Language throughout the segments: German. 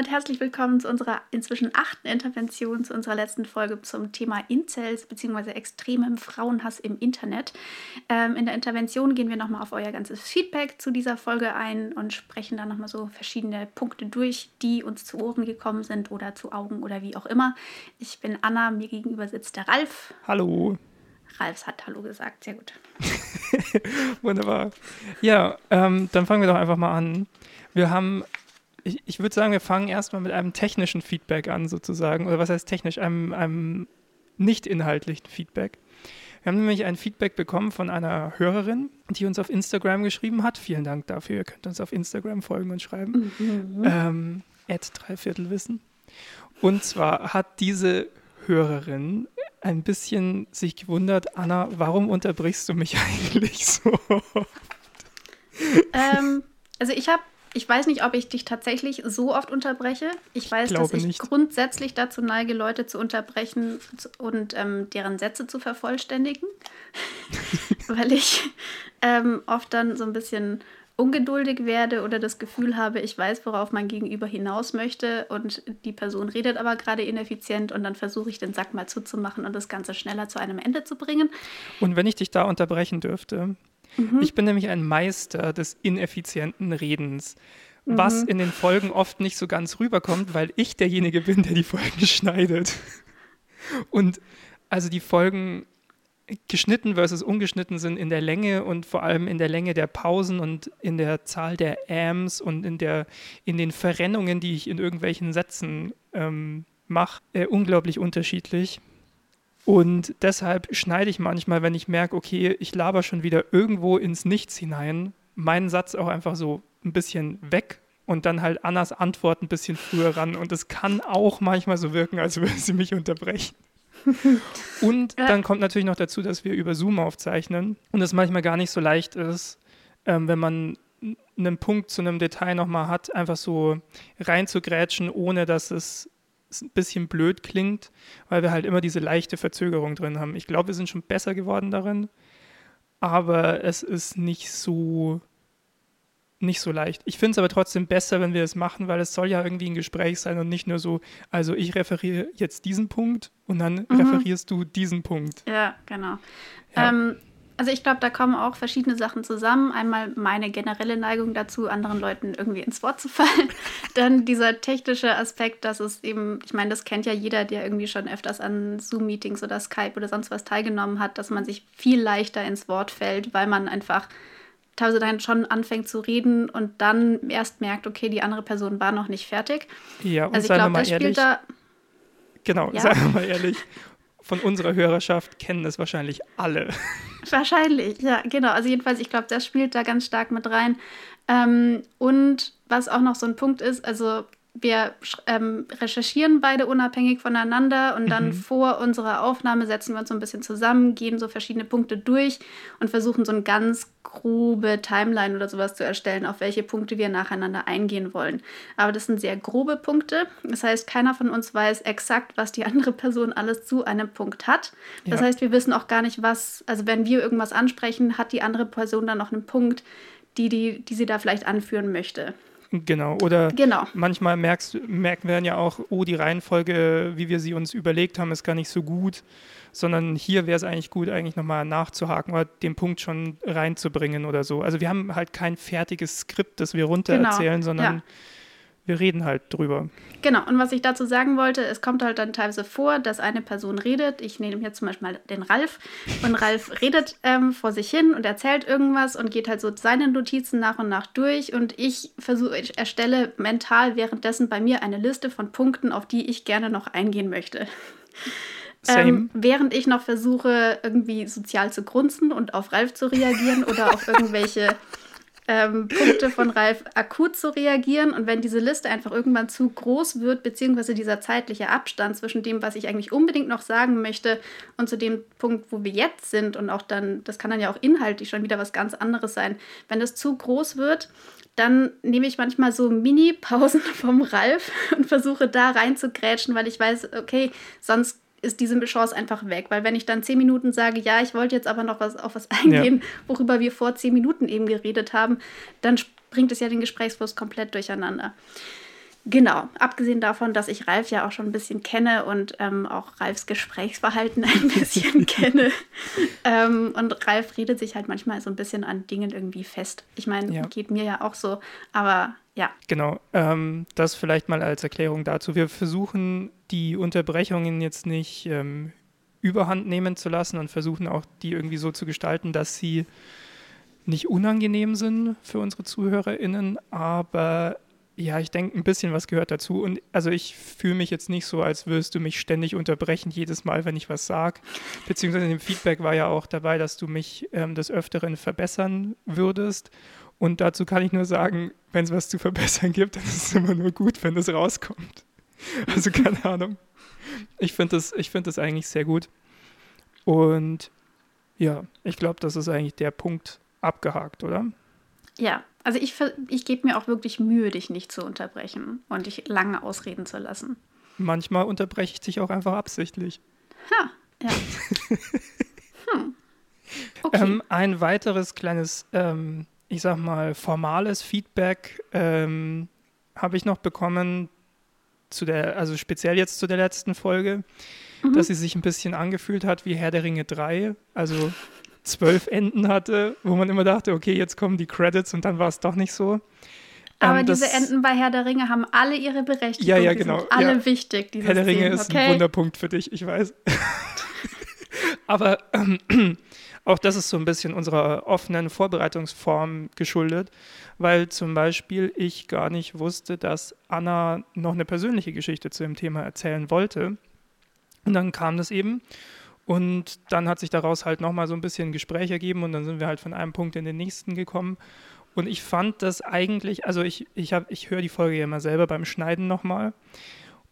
damit herzlich willkommen zu unserer inzwischen achten Intervention, zu unserer letzten Folge zum Thema Incels bzw. extremem Frauenhass im Internet. Ähm, in der Intervention gehen wir nochmal auf euer ganzes Feedback zu dieser Folge ein und sprechen dann nochmal so verschiedene Punkte durch, die uns zu Ohren gekommen sind oder zu Augen oder wie auch immer. Ich bin Anna, mir gegenüber sitzt der Ralf. Hallo. Ralf hat Hallo gesagt, sehr gut. Wunderbar. Ja, ähm, dann fangen wir doch einfach mal an. Wir haben ich, ich würde sagen, wir fangen erstmal mit einem technischen Feedback an, sozusagen. Oder was heißt technisch? Einem, einem nicht inhaltlichen Feedback. Wir haben nämlich ein Feedback bekommen von einer Hörerin, die uns auf Instagram geschrieben hat. Vielen Dank dafür. Ihr könnt uns auf Instagram folgen und schreiben. Mhm. Ähm, Dreiviertelwissen. Und zwar hat diese Hörerin ein bisschen sich gewundert, Anna, warum unterbrichst du mich eigentlich so? Ähm, also ich habe ich weiß nicht, ob ich dich tatsächlich so oft unterbreche. Ich weiß, ich dass ich nicht. grundsätzlich dazu neige, Leute zu unterbrechen und ähm, deren Sätze zu vervollständigen, weil ich ähm, oft dann so ein bisschen ungeduldig werde oder das Gefühl habe, ich weiß, worauf mein Gegenüber hinaus möchte und die Person redet aber gerade ineffizient und dann versuche ich den Sack mal zuzumachen und das Ganze schneller zu einem Ende zu bringen. Und wenn ich dich da unterbrechen dürfte, Mhm. Ich bin nämlich ein Meister des ineffizienten Redens, mhm. was in den Folgen oft nicht so ganz rüberkommt, weil ich derjenige bin, der die Folgen schneidet. Und also die Folgen geschnitten versus ungeschnitten sind in der Länge und vor allem in der Länge der Pausen und in der Zahl der Ams und in, der, in den Verrennungen, die ich in irgendwelchen Sätzen ähm, mache, äh, unglaublich unterschiedlich. Und deshalb schneide ich manchmal, wenn ich merke, okay, ich laber schon wieder irgendwo ins Nichts hinein, meinen Satz auch einfach so ein bisschen weg und dann halt Annas Antwort ein bisschen früher ran. Und es kann auch manchmal so wirken, als würde sie mich unterbrechen. und dann kommt natürlich noch dazu, dass wir über Zoom aufzeichnen und es manchmal gar nicht so leicht ist, ähm, wenn man einen Punkt zu einem Detail nochmal hat, einfach so reinzugrätschen, ohne dass es ein bisschen blöd klingt, weil wir halt immer diese leichte Verzögerung drin haben. Ich glaube, wir sind schon besser geworden darin, aber es ist nicht so nicht so leicht. Ich finde es aber trotzdem besser, wenn wir es machen, weil es soll ja irgendwie ein Gespräch sein und nicht nur so, also ich referiere jetzt diesen Punkt und dann mhm. referierst du diesen Punkt. Ja, genau. Ja. Ähm, also ich glaube, da kommen auch verschiedene Sachen zusammen. Einmal meine generelle Neigung dazu, anderen Leuten irgendwie ins Wort zu fallen. Dann dieser technische Aspekt, dass es eben, ich meine, das kennt ja jeder, der irgendwie schon öfters an Zoom-Meetings oder Skype oder sonst was teilgenommen hat, dass man sich viel leichter ins Wort fällt, weil man einfach teilweise dann schon anfängt zu reden und dann erst merkt, okay, die andere Person war noch nicht fertig. Ja, und also ich glaube, das ehrlich, spielt da. Genau, ja. sagen wir mal ehrlich von unserer Hörerschaft kennen es wahrscheinlich alle. Wahrscheinlich, ja, genau. Also jedenfalls, ich glaube, das spielt da ganz stark mit rein. Ähm, und was auch noch so ein Punkt ist, also wir ähm, recherchieren beide unabhängig voneinander und dann mhm. vor unserer Aufnahme setzen wir uns so ein bisschen zusammen, gehen so verschiedene Punkte durch und versuchen so eine ganz grobe Timeline oder sowas zu erstellen, auf welche Punkte wir nacheinander eingehen wollen. Aber das sind sehr grobe Punkte. Das heißt, keiner von uns weiß exakt, was die andere Person alles zu einem Punkt hat. Das ja. heißt, wir wissen auch gar nicht, was, also wenn wir irgendwas ansprechen, hat die andere Person dann noch einen Punkt, die, die, die sie da vielleicht anführen möchte. Genau, oder genau. manchmal merkst, merken wir dann ja auch, oh, die Reihenfolge, wie wir sie uns überlegt haben, ist gar nicht so gut, sondern hier wäre es eigentlich gut, eigentlich nochmal nachzuhaken oder den Punkt schon reinzubringen oder so. Also wir haben halt kein fertiges Skript, das wir runter genau. erzählen, sondern ja wir reden halt drüber. Genau, und was ich dazu sagen wollte, es kommt halt dann teilweise vor, dass eine Person redet. Ich nehme jetzt zum Beispiel mal den Ralf. Und Ralf redet ähm, vor sich hin und erzählt irgendwas und geht halt so seine Notizen nach und nach durch. Und ich versuche, ich erstelle mental währenddessen bei mir eine Liste von Punkten, auf die ich gerne noch eingehen möchte. Ähm, während ich noch versuche, irgendwie sozial zu grunzen und auf Ralf zu reagieren oder auf irgendwelche ähm, Punkte von Ralf akut zu reagieren. Und wenn diese Liste einfach irgendwann zu groß wird, beziehungsweise dieser zeitliche Abstand zwischen dem, was ich eigentlich unbedingt noch sagen möchte und zu dem Punkt, wo wir jetzt sind und auch dann, das kann dann ja auch inhaltlich schon wieder was ganz anderes sein, wenn das zu groß wird, dann nehme ich manchmal so Mini-Pausen vom Ralf und versuche da rein zu grätschen, weil ich weiß, okay, sonst ist diese Chance einfach weg. Weil wenn ich dann zehn Minuten sage, ja, ich wollte jetzt aber noch was auf was eingehen, ja. worüber wir vor zehn Minuten eben geredet haben, dann bringt es ja den Gesprächsfluss komplett durcheinander. Genau, abgesehen davon, dass ich Ralf ja auch schon ein bisschen kenne und ähm, auch Ralfs Gesprächsverhalten ein bisschen kenne. Ähm, und Ralf redet sich halt manchmal so ein bisschen an Dingen irgendwie fest. Ich meine, ja. geht mir ja auch so, aber ja. Genau, ähm, das vielleicht mal als Erklärung dazu. Wir versuchen die Unterbrechungen jetzt nicht ähm, überhand nehmen zu lassen und versuchen auch die irgendwie so zu gestalten, dass sie nicht unangenehm sind für unsere ZuhörerInnen, aber ja, ich denke, ein bisschen was gehört dazu. Und also ich fühle mich jetzt nicht so, als würdest du mich ständig unterbrechen, jedes Mal, wenn ich was sage. Beziehungsweise im Feedback war ja auch dabei, dass du mich ähm, des Öfteren verbessern würdest. Und dazu kann ich nur sagen, wenn es was zu verbessern gibt, dann ist es immer nur gut, wenn das rauskommt. Also keine Ahnung. Ich finde das, find das eigentlich sehr gut. Und ja, ich glaube, das ist eigentlich der Punkt abgehakt, oder? Ja, also ich, ich gebe mir auch wirklich Mühe, dich nicht zu unterbrechen und dich lange ausreden zu lassen. Manchmal unterbreche ich dich auch einfach absichtlich. Ha, ja. hm. okay. ähm, ein weiteres kleines, ähm, ich sag mal, formales Feedback ähm, habe ich noch bekommen, zu der, also speziell jetzt zu der letzten Folge, mhm. dass sie sich ein bisschen angefühlt hat wie Herr der Ringe 3. Also zwölf Enden hatte, wo man immer dachte, okay, jetzt kommen die Credits und dann war es doch nicht so. Aber ähm, diese Enden bei Herr der Ringe haben alle ihre Berechtigung. Ja, ja, genau. Die sind alle ja. wichtig. Herr der Ringe Szenen, ist okay? ein Wunderpunkt für dich, ich weiß. Aber ähm, auch das ist so ein bisschen unserer offenen Vorbereitungsform geschuldet, weil zum Beispiel ich gar nicht wusste, dass Anna noch eine persönliche Geschichte zu dem Thema erzählen wollte. Und dann kam das eben. Und dann hat sich daraus halt nochmal so ein bisschen Gespräch ergeben und dann sind wir halt von einem Punkt in den nächsten gekommen. Und ich fand das eigentlich, also ich, ich, ich höre die Folge ja immer selber beim Schneiden nochmal.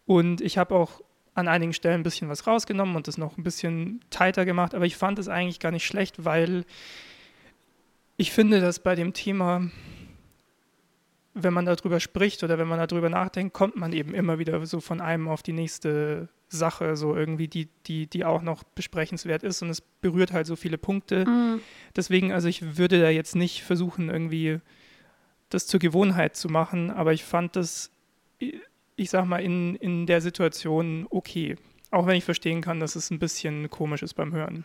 Und ich habe auch an einigen Stellen ein bisschen was rausgenommen und das noch ein bisschen tighter gemacht. Aber ich fand es eigentlich gar nicht schlecht, weil ich finde, dass bei dem Thema wenn man darüber spricht oder wenn man darüber nachdenkt, kommt man eben immer wieder so von einem auf die nächste Sache, so irgendwie, die, die, die auch noch besprechenswert ist und es berührt halt so viele Punkte. Mhm. Deswegen, also ich würde da jetzt nicht versuchen, irgendwie das zur Gewohnheit zu machen, aber ich fand das, ich sag mal, in, in der Situation okay. Auch wenn ich verstehen kann, dass es ein bisschen komisch ist beim Hören.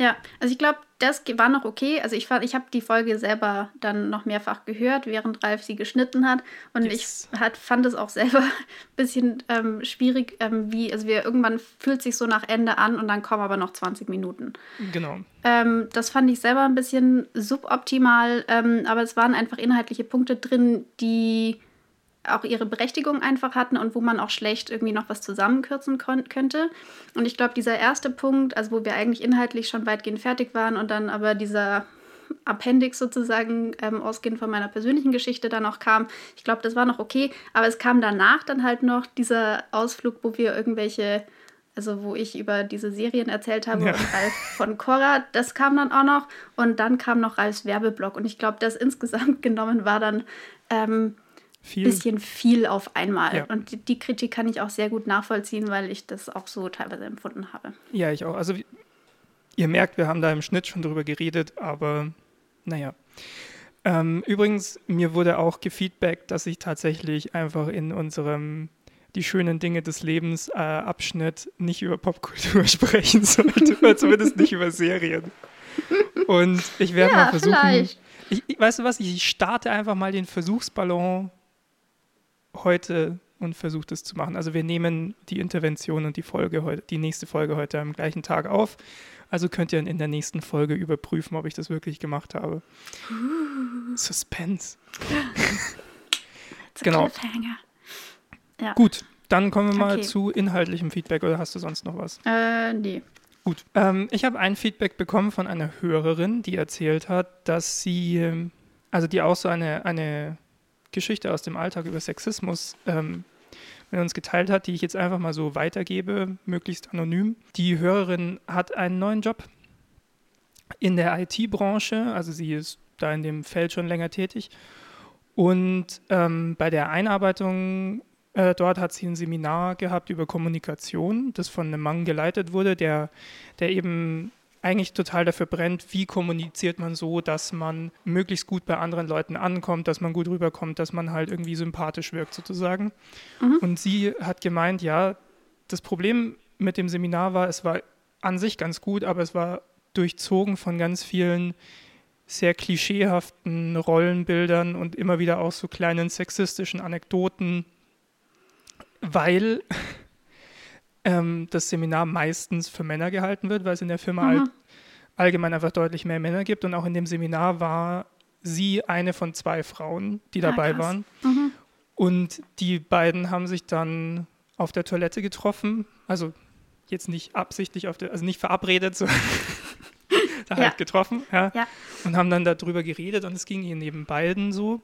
Ja, also ich glaube, das war noch okay. Also ich, ich habe die Folge selber dann noch mehrfach gehört, während Ralf sie geschnitten hat. Und yes. ich hat, fand es auch selber ein bisschen ähm, schwierig, ähm, wie, also wir irgendwann fühlt sich so nach Ende an und dann kommen aber noch 20 Minuten. Genau. Ähm, das fand ich selber ein bisschen suboptimal, ähm, aber es waren einfach inhaltliche Punkte drin, die auch ihre Berechtigung einfach hatten und wo man auch schlecht irgendwie noch was zusammenkürzen könnte. Und ich glaube, dieser erste Punkt, also wo wir eigentlich inhaltlich schon weitgehend fertig waren und dann aber dieser Appendix sozusagen ähm, ausgehend von meiner persönlichen Geschichte dann auch kam. Ich glaube, das war noch okay, aber es kam danach dann halt noch dieser Ausflug, wo wir irgendwelche, also wo ich über diese Serien erzählt habe ja. und Ralf von Cora, das kam dann auch noch und dann kam noch Ralfs Werbeblock und ich glaube, das insgesamt genommen war dann ähm, viel. bisschen viel auf einmal. Ja. Und die, die, Kritik kann ich auch sehr gut nachvollziehen, weil ich das auch so teilweise empfunden habe. Ja, ich auch. Also ihr merkt, wir haben da im Schnitt schon drüber geredet, aber naja. Ähm, übrigens, mir wurde auch gefeedbackt, dass ich tatsächlich einfach in unserem die schönen Dinge des Lebens äh, Abschnitt nicht über Popkultur sprechen sollte, oder zumindest nicht über Serien. Und ich werde ja, mal versuchen. Ich, ich, weißt du was? Ich starte einfach mal den Versuchsballon heute und versucht es zu machen. Also wir nehmen die Intervention und die Folge heute, die nächste Folge heute am gleichen Tag auf. Also könnt ihr in der nächsten Folge überprüfen, ob ich das wirklich gemacht habe. Uh. Suspense. genau. Ja. Gut, dann kommen wir mal okay. zu inhaltlichem Feedback oder hast du sonst noch was? Äh, nee. Gut. Ähm, ich habe ein Feedback bekommen von einer Hörerin, die erzählt hat, dass sie, ähm, also die auch so eine, eine Geschichte aus dem Alltag über Sexismus ähm, mit uns geteilt hat, die ich jetzt einfach mal so weitergebe, möglichst anonym. Die Hörerin hat einen neuen Job in der IT-Branche, also sie ist da in dem Feld schon länger tätig. Und ähm, bei der Einarbeitung äh, dort hat sie ein Seminar gehabt über Kommunikation, das von einem Mann geleitet wurde, der, der eben eigentlich total dafür brennt, wie kommuniziert man so, dass man möglichst gut bei anderen Leuten ankommt, dass man gut rüberkommt, dass man halt irgendwie sympathisch wirkt sozusagen. Mhm. Und sie hat gemeint, ja, das Problem mit dem Seminar war, es war an sich ganz gut, aber es war durchzogen von ganz vielen sehr klischeehaften Rollenbildern und immer wieder auch so kleinen sexistischen Anekdoten, weil ähm, das Seminar meistens für Männer gehalten wird, weil es in der Firma all, allgemein einfach deutlich mehr Männer gibt. Und auch in dem Seminar war sie eine von zwei Frauen, die ah, dabei ah, waren. Mhm. Und die beiden haben sich dann auf der Toilette getroffen. Also jetzt nicht absichtlich auf der, also nicht verabredet, so da halt getroffen, ja, ja, und haben dann darüber geredet und es ging ihnen neben beiden so.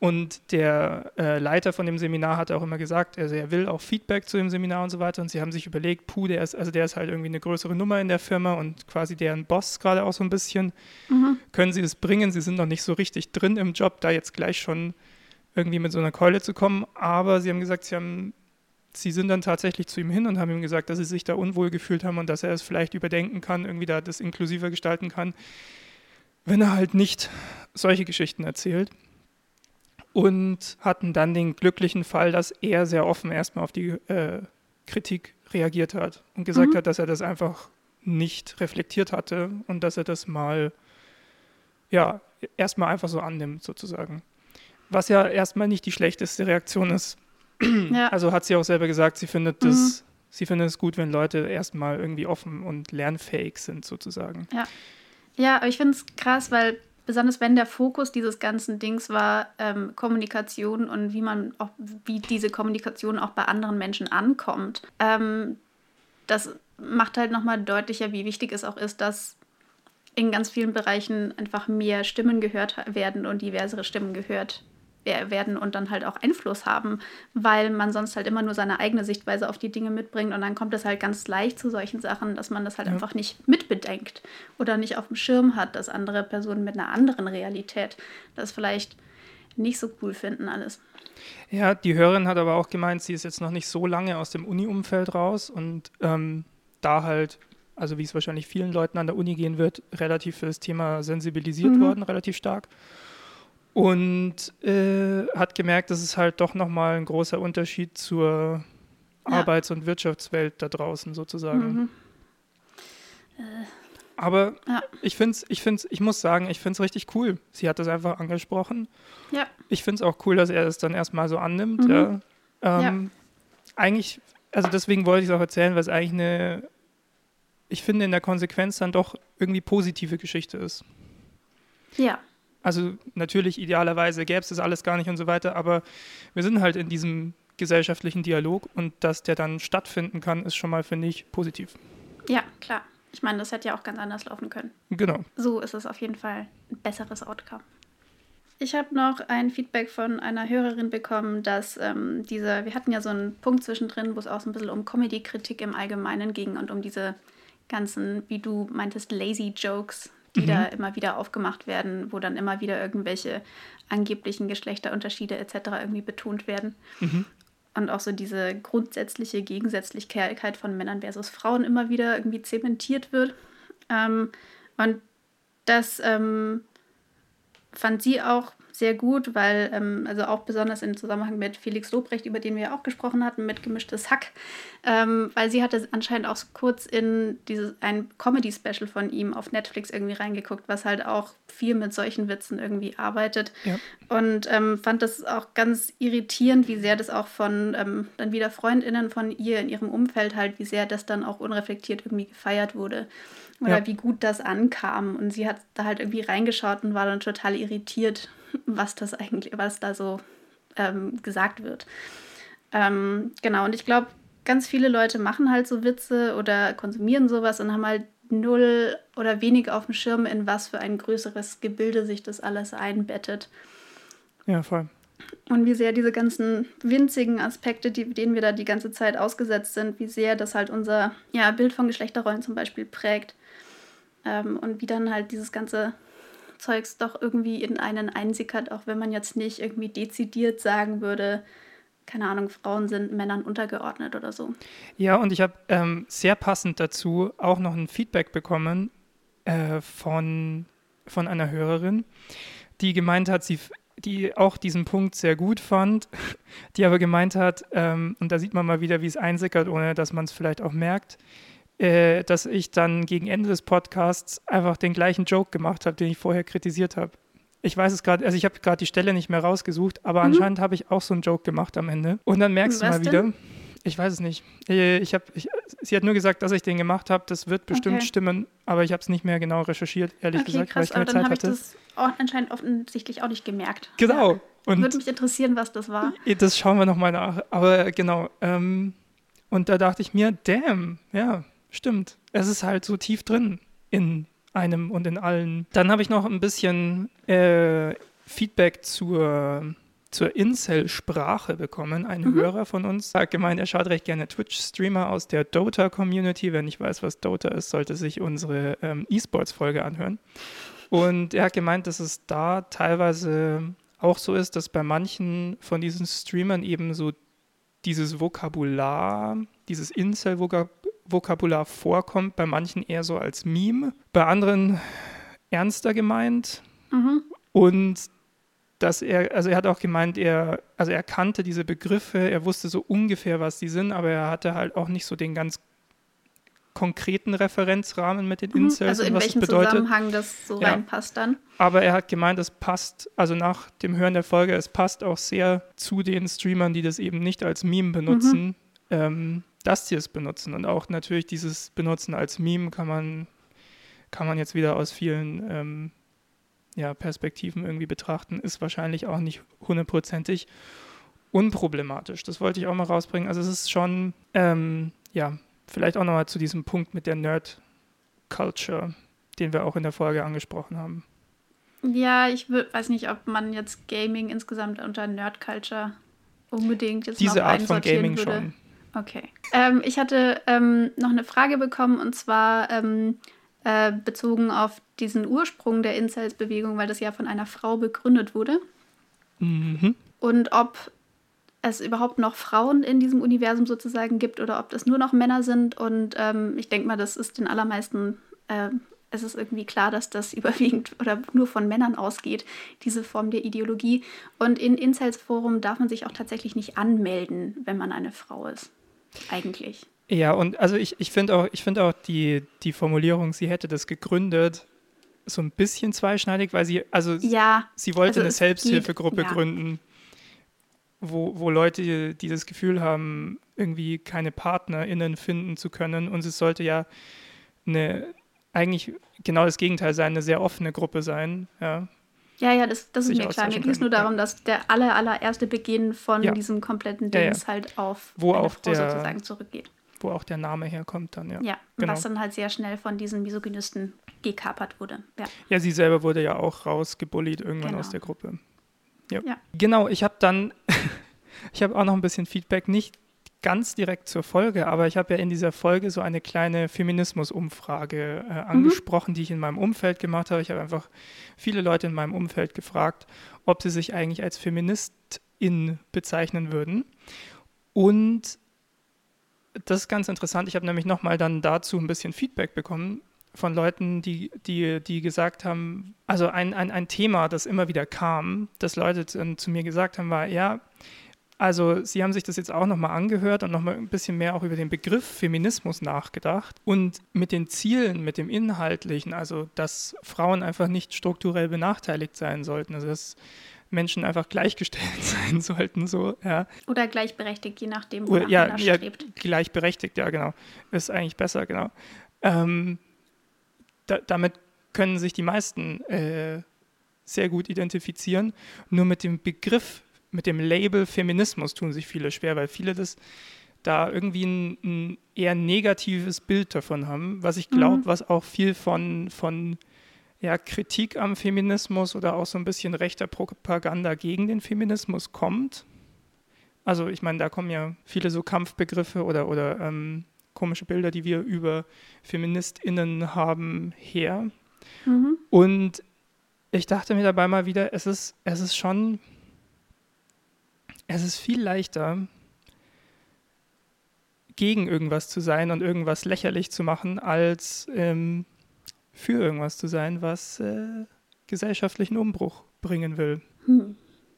Und der äh, Leiter von dem Seminar hat auch immer gesagt, also er will auch Feedback zu dem Seminar und so weiter. Und sie haben sich überlegt, puh, der ist, also der ist halt irgendwie eine größere Nummer in der Firma und quasi deren Boss gerade auch so ein bisschen. Mhm. Können sie das bringen? Sie sind noch nicht so richtig drin im Job, da jetzt gleich schon irgendwie mit so einer Keule zu kommen. Aber sie haben gesagt, sie haben sie sind dann tatsächlich zu ihm hin und haben ihm gesagt, dass sie sich da unwohl gefühlt haben und dass er es vielleicht überdenken kann, irgendwie da das inklusiver gestalten kann, wenn er halt nicht solche Geschichten erzählt. Und hatten dann den glücklichen Fall, dass er sehr offen erstmal auf die äh, Kritik reagiert hat und gesagt mhm. hat, dass er das einfach nicht reflektiert hatte und dass er das mal, ja, erstmal einfach so annimmt, sozusagen. Was ja erstmal nicht die schlechteste Reaktion ist, ja. Also hat sie auch selber gesagt, sie findet mhm. das, sie findet es gut, wenn Leute erstmal irgendwie offen und lernfähig sind, sozusagen. Ja. Ja, aber ich finde es krass, weil besonders wenn der Fokus dieses ganzen Dings war ähm, Kommunikation und wie man auch, wie diese Kommunikation auch bei anderen Menschen ankommt. Ähm, das macht halt nochmal deutlicher, wie wichtig es auch ist, dass in ganz vielen Bereichen einfach mehr Stimmen gehört werden und diversere Stimmen gehört werden und dann halt auch Einfluss haben, weil man sonst halt immer nur seine eigene Sichtweise auf die Dinge mitbringt und dann kommt es halt ganz leicht zu solchen Sachen, dass man das halt ja. einfach nicht mitbedenkt oder nicht auf dem Schirm hat, dass andere Personen mit einer anderen Realität das vielleicht nicht so cool finden alles. Ja, die Hörerin hat aber auch gemeint, sie ist jetzt noch nicht so lange aus dem Uni-Umfeld raus und ähm, da halt, also wie es wahrscheinlich vielen Leuten an der Uni gehen wird, relativ für das Thema sensibilisiert mhm. worden, relativ stark und äh, hat gemerkt, dass es halt doch nochmal ein großer Unterschied zur ja. Arbeits- und Wirtschaftswelt da draußen sozusagen. Mhm. Äh, Aber ja. ich finde ich find's, ich muss sagen, ich finde es richtig cool. Sie hat das einfach angesprochen. Ja. Ich finde es auch cool, dass er es dann erstmal so annimmt. Mhm. Ja. Ähm, ja. Eigentlich, also deswegen wollte ich es auch erzählen, weil es eigentlich eine, ich finde, in der Konsequenz dann doch irgendwie positive Geschichte ist. Ja. Also natürlich idealerweise gäbe es das alles gar nicht und so weiter, aber wir sind halt in diesem gesellschaftlichen Dialog und dass der dann stattfinden kann, ist schon mal, finde ich, positiv. Ja, klar. Ich meine, das hätte ja auch ganz anders laufen können. Genau. So ist es auf jeden Fall ein besseres Outcome. Ich habe noch ein Feedback von einer Hörerin bekommen, dass ähm, diese, wir hatten ja so einen Punkt zwischendrin, wo es auch so ein bisschen um Comedy-Kritik im Allgemeinen ging und um diese ganzen, wie du meintest, lazy Jokes, die mhm. da immer wieder aufgemacht werden, wo dann immer wieder irgendwelche angeblichen Geschlechterunterschiede etc. irgendwie betont werden. Mhm. Und auch so diese grundsätzliche Gegensätzlichkeit von Männern versus Frauen immer wieder irgendwie zementiert wird. Ähm, und das ähm, fand sie auch sehr gut, weil, ähm, also auch besonders im Zusammenhang mit Felix Lobrecht, über den wir auch gesprochen hatten, mit gemischtes Hack, ähm, weil sie hatte anscheinend auch so kurz in dieses, ein Comedy-Special von ihm auf Netflix irgendwie reingeguckt, was halt auch viel mit solchen Witzen irgendwie arbeitet. Ja. Und ähm, fand das auch ganz irritierend, wie sehr das auch von ähm, dann wieder FreundInnen von ihr in ihrem Umfeld halt, wie sehr das dann auch unreflektiert irgendwie gefeiert wurde oder ja. wie gut das ankam. Und sie hat da halt irgendwie reingeschaut und war dann total irritiert, was das eigentlich, was da so ähm, gesagt wird. Ähm, genau, und ich glaube, ganz viele Leute machen halt so Witze oder konsumieren sowas und haben halt null oder wenig auf dem Schirm, in was für ein größeres Gebilde sich das alles einbettet. Ja, voll. Und wie sehr diese ganzen winzigen Aspekte, die, denen wir da die ganze Zeit ausgesetzt sind, wie sehr das halt unser ja, Bild von Geschlechterrollen zum Beispiel prägt. Ähm, und wie dann halt dieses ganze Zeugs doch irgendwie in einen einsickert, auch wenn man jetzt nicht irgendwie dezidiert sagen würde, keine Ahnung, Frauen sind Männern untergeordnet oder so. Ja, und ich habe ähm, sehr passend dazu auch noch ein Feedback bekommen äh, von, von einer Hörerin, die gemeint hat, sie die auch diesen Punkt sehr gut fand, die aber gemeint hat, ähm, und da sieht man mal wieder, wie es einsickert, ohne dass man es vielleicht auch merkt, äh, dass ich dann gegen Ende des Podcasts einfach den gleichen Joke gemacht habe, den ich vorher kritisiert habe. Ich weiß es gerade, also ich habe gerade die Stelle nicht mehr rausgesucht, aber mhm. anscheinend habe ich auch so einen Joke gemacht am Ende. Und dann merkst Was du mal wieder, ich weiß es nicht. Äh, ich hab, ich, sie hat nur gesagt, dass ich den gemacht habe. Das wird bestimmt okay. stimmen, aber ich habe es nicht mehr genau recherchiert, ehrlich okay, gesagt, krass, weil ich keine Zeit hatte. Ich das auch anscheinend offensichtlich auch nicht gemerkt. Genau. Ja. Und Würde mich interessieren, was das war. Das schauen wir nochmal nach. Aber genau. Ähm, und da dachte ich mir, damn, ja, stimmt. Es ist halt so tief drin in einem und in allen. Dann habe ich noch ein bisschen äh, Feedback zur zur Incel-Sprache bekommen. Ein mhm. Hörer von uns hat gemeint, er schaut recht gerne Twitch-Streamer aus der Dota-Community. Wenn ich weiß, was Dota ist, sollte sich unsere ähm, E-Sports-Folge anhören. Und er hat gemeint, dass es da teilweise auch so ist, dass bei manchen von diesen Streamern eben so dieses Vokabular, dieses Incel-Vokabular vorkommt, bei manchen eher so als Meme, bei anderen ernster gemeint. Mhm. Und dass er, also er hat auch gemeint, er, also er kannte diese Begriffe, er wusste so ungefähr, was die sind, aber er hatte halt auch nicht so den ganz konkreten Referenzrahmen mit den mhm, Incels. Also in welchem. Zusammenhang das so ja. reinpasst dann. Aber er hat gemeint, es passt, also nach dem Hören der Folge, es passt auch sehr zu den Streamern, die das eben nicht als Meme benutzen, mhm. ähm, dass sie es benutzen. Und auch natürlich dieses Benutzen als Meme kann man, kann man jetzt wieder aus vielen ähm, ja, Perspektiven irgendwie betrachten, ist wahrscheinlich auch nicht hundertprozentig unproblematisch. Das wollte ich auch mal rausbringen. Also es ist schon, ähm, ja, vielleicht auch nochmal zu diesem Punkt mit der Nerd-Culture, den wir auch in der Folge angesprochen haben. Ja, ich weiß nicht, ob man jetzt Gaming insgesamt unter Nerd-Culture unbedingt jetzt Diese noch Art von Gaming würde. schon. Okay. Ähm, ich hatte ähm, noch eine Frage bekommen und zwar ähm, äh, bezogen auf diesen Ursprung der Incels-Bewegung, weil das ja von einer Frau begründet wurde. Mhm. Und ob es überhaupt noch Frauen in diesem Universum sozusagen gibt oder ob das nur noch Männer sind. Und ähm, ich denke mal, das ist den allermeisten, äh, es ist irgendwie klar, dass das überwiegend oder nur von Männern ausgeht, diese Form der Ideologie. Und in Incels Forum darf man sich auch tatsächlich nicht anmelden, wenn man eine Frau ist. Eigentlich. Ja, und also ich, ich finde auch, ich find auch die, die Formulierung, sie hätte das gegründet, so ein bisschen zweischneidig, weil sie, also ja, sie wollte also eine Selbsthilfegruppe ja. gründen, wo, wo Leute, die das Gefühl haben, irgendwie keine PartnerInnen finden zu können. Und es sollte ja eine, eigentlich genau das Gegenteil sein, eine sehr offene Gruppe sein, ja. Ja, ja, das, das ist mir klar. Mir ging es nur darum, dass der aller, allererste Beginn von ja. diesem kompletten Dings halt auf wo eine Frau der, sozusagen zurückgeht wo auch der Name herkommt dann, ja. Ja, genau. was dann halt sehr schnell von diesen Misogynisten gekapert wurde. Ja, ja sie selber wurde ja auch rausgebullied irgendwann genau. aus der Gruppe. Ja. ja. Genau, ich habe dann, ich habe auch noch ein bisschen Feedback, nicht ganz direkt zur Folge, aber ich habe ja in dieser Folge so eine kleine Feminismus-Umfrage äh, mhm. angesprochen, mhm. die ich in meinem Umfeld gemacht habe. Ich habe einfach viele Leute in meinem Umfeld gefragt, ob sie sich eigentlich als Feministin bezeichnen würden. Und das ist ganz interessant. Ich habe nämlich nochmal dann dazu ein bisschen Feedback bekommen von Leuten, die, die, die gesagt haben, also ein, ein, ein Thema, das immer wieder kam, das Leute zu mir gesagt haben, war, ja, also sie haben sich das jetzt auch nochmal angehört und nochmal ein bisschen mehr auch über den Begriff Feminismus nachgedacht und mit den Zielen, mit dem Inhaltlichen, also dass Frauen einfach nicht strukturell benachteiligt sein sollten, also dass Menschen einfach gleichgestellt sein sollten. So, ja. Oder gleichberechtigt, je nachdem, wo ja, man ja, strebt. Gleichberechtigt, ja, genau. Ist eigentlich besser, genau. Ähm, da, damit können sich die meisten äh, sehr gut identifizieren. Nur mit dem Begriff, mit dem Label Feminismus tun sich viele schwer, weil viele das da irgendwie ein, ein eher negatives Bild davon haben, was ich glaube, mhm. was auch viel von, von ja, Kritik am Feminismus oder auch so ein bisschen rechter Propaganda gegen den Feminismus kommt. Also ich meine, da kommen ja viele so Kampfbegriffe oder, oder ähm, komische Bilder, die wir über Feministinnen haben, her. Mhm. Und ich dachte mir dabei mal wieder, es ist, es ist schon, es ist viel leichter, gegen irgendwas zu sein und irgendwas lächerlich zu machen, als ähm, für irgendwas zu sein, was äh, gesellschaftlichen Umbruch bringen will. Hm.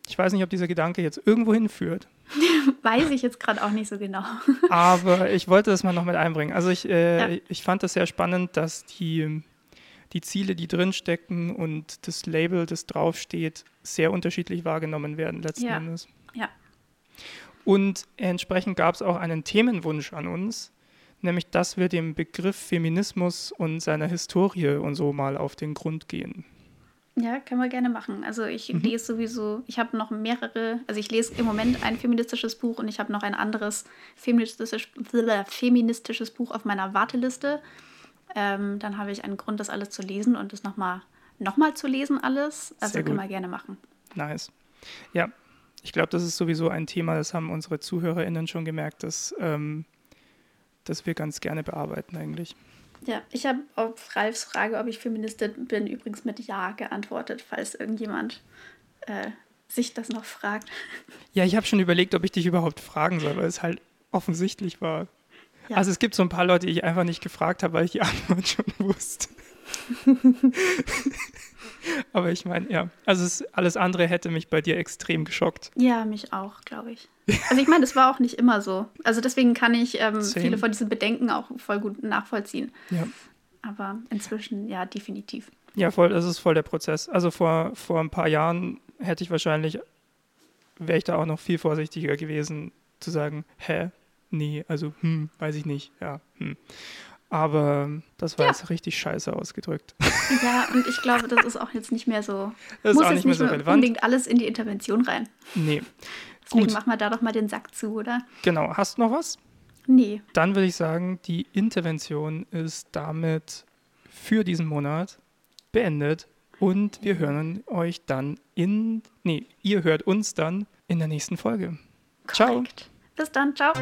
Ich weiß nicht, ob dieser Gedanke jetzt irgendwo hinführt. weiß ich jetzt gerade auch nicht so genau. Aber ich wollte das mal noch mit einbringen. Also ich, äh, ja. ich fand das sehr spannend, dass die, die Ziele, die drinstecken und das Label, das draufsteht, sehr unterschiedlich wahrgenommen werden letzten ja. Endes. Ja. Und entsprechend gab es auch einen Themenwunsch an uns, nämlich dass wir dem Begriff Feminismus und seiner Historie und so mal auf den Grund gehen. Ja, können wir gerne machen. Also ich mhm. lese sowieso, ich habe noch mehrere, also ich lese im Moment ein feministisches Buch und ich habe noch ein anderes feministisch, feministisches Buch auf meiner Warteliste. Ähm, dann habe ich einen Grund, das alles zu lesen und das nochmal noch mal zu lesen alles. Also können wir gerne machen. Nice. Ja, ich glaube, das ist sowieso ein Thema, das haben unsere ZuhörerInnen schon gemerkt, dass, ähm, dass wir ganz gerne bearbeiten eigentlich. Ja, ich habe auf Ralfs Frage, ob ich Feministin bin, übrigens mit Ja geantwortet, falls irgendjemand äh, sich das noch fragt. Ja, ich habe schon überlegt, ob ich dich überhaupt fragen soll, weil es halt offensichtlich war. Ja. Also es gibt so ein paar Leute, die ich einfach nicht gefragt habe, weil ich die Antwort schon wusste. Aber ich meine, ja, also es, alles andere hätte mich bei dir extrem geschockt. Ja, mich auch, glaube ich. Also ich meine, es war auch nicht immer so. Also deswegen kann ich ähm, viele von diesen Bedenken auch voll gut nachvollziehen. Ja. Aber inzwischen, ja, definitiv. Ja, voll, das ist voll der Prozess. Also vor, vor ein paar Jahren hätte ich wahrscheinlich, wäre ich da auch noch viel vorsichtiger gewesen, zu sagen, hä, nee, also, hm, weiß ich nicht, ja, hm. Aber das war ja. jetzt richtig scheiße ausgedrückt. Ja, und ich glaube, das ist auch jetzt nicht mehr so. Das muss auch nicht mehr so relevant. unbedingt alles in die Intervention rein. Nee. Deswegen Gut. machen wir da doch mal den Sack zu, oder? Genau. Hast du noch was? Nee. Dann würde ich sagen, die Intervention ist damit für diesen Monat beendet. Und wir hören euch dann in. Nee, ihr hört uns dann in der nächsten Folge. Korrekt. Ciao. Bis dann. Ciao.